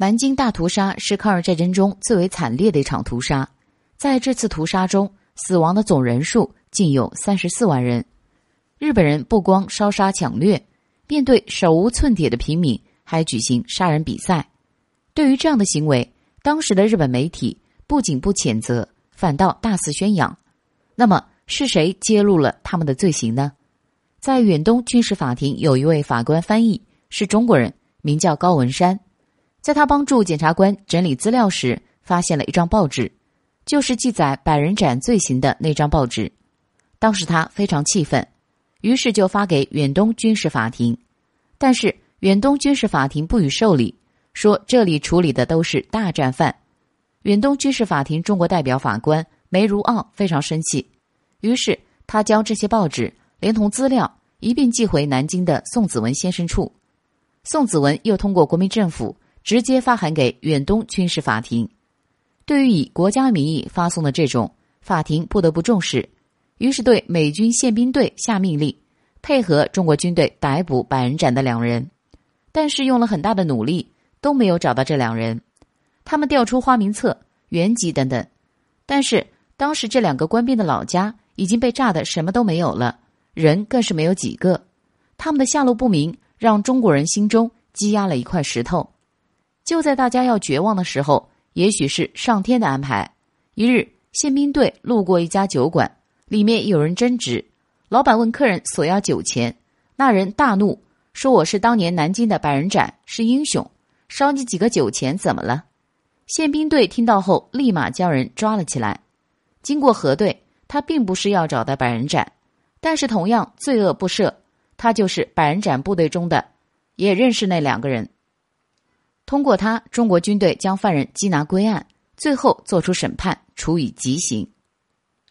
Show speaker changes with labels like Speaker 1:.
Speaker 1: 南京大屠杀是抗日战争中最为惨烈的一场屠杀，在这次屠杀中，死亡的总人数竟有三十四万人。日本人不光烧杀抢掠，面对手无寸铁的平民，还举行杀人比赛。对于这样的行为，当时的日本媒体不仅不谴责，反倒大肆宣扬。那么，是谁揭露了他们的罪行呢？在远东军事法庭，有一位法官翻译是中国人，名叫高文山。在他帮助检察官整理资料时，发现了一张报纸，就是记载百人斩罪行的那张报纸。当时他非常气愤，于是就发给远东军事法庭，但是远东军事法庭不予受理，说这里处理的都是大战犯。远东军事法庭中国代表法官梅如奥非常生气，于是他将这些报纸连同资料一并寄回南京的宋子文先生处，宋子文又通过国民政府。直接发函给远东军事法庭。对于以国家名义发送的这种，法庭不得不重视，于是对美军宪兵队下命令，配合中国军队逮捕百人斩的两人。但是用了很大的努力，都没有找到这两人。他们调出花名册、原籍等等，但是当时这两个官兵的老家已经被炸得什么都没有了，人更是没有几个。他们的下落不明，让中国人心中积压了一块石头。就在大家要绝望的时候，也许是上天的安排。一日，宪兵队路过一家酒馆，里面有人争执。老板问客人索要酒钱，那人大怒，说：“我是当年南京的百人斩，是英雄，烧你几个酒钱怎么了？”宪兵队听到后，立马将人抓了起来。经过核对，他并不是要找的百人斩，但是同样罪恶不赦，他就是百人斩部队中的，也认识那两个人。通过他，中国军队将犯人缉拿归案，最后作出审判，处以极刑。